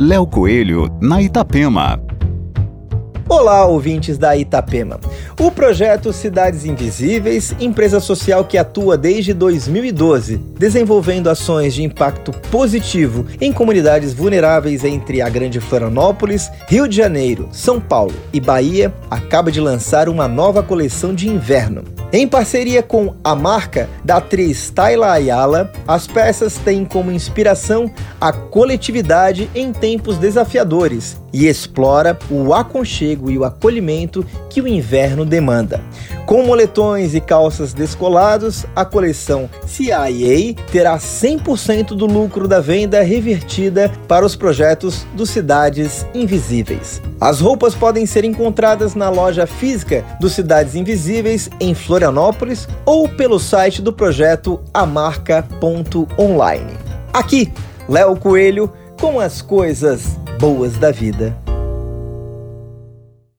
Léo Coelho, na Itapema. Olá, ouvintes da Itapema. O projeto Cidades Invisíveis, empresa social que atua desde 2012, desenvolvendo ações de impacto positivo em comunidades vulneráveis entre a Grande Florianópolis, Rio de Janeiro, São Paulo e Bahia, acaba de lançar uma nova coleção de inverno. Em parceria com a marca da atriz Tayla Ayala, as peças têm como inspiração a coletividade em tempos desafiadores e explora o aconchego e o acolhimento que o inverno demanda. Com moletões e calças descolados, a coleção CIA terá 100% do lucro da venda revertida para os projetos do Cidades Invisíveis. As roupas podem ser encontradas na loja física do Cidades Invisíveis em Florianópolis ou pelo site do projeto amarca.online. Aqui, Léo Coelho com as coisas boas da vida.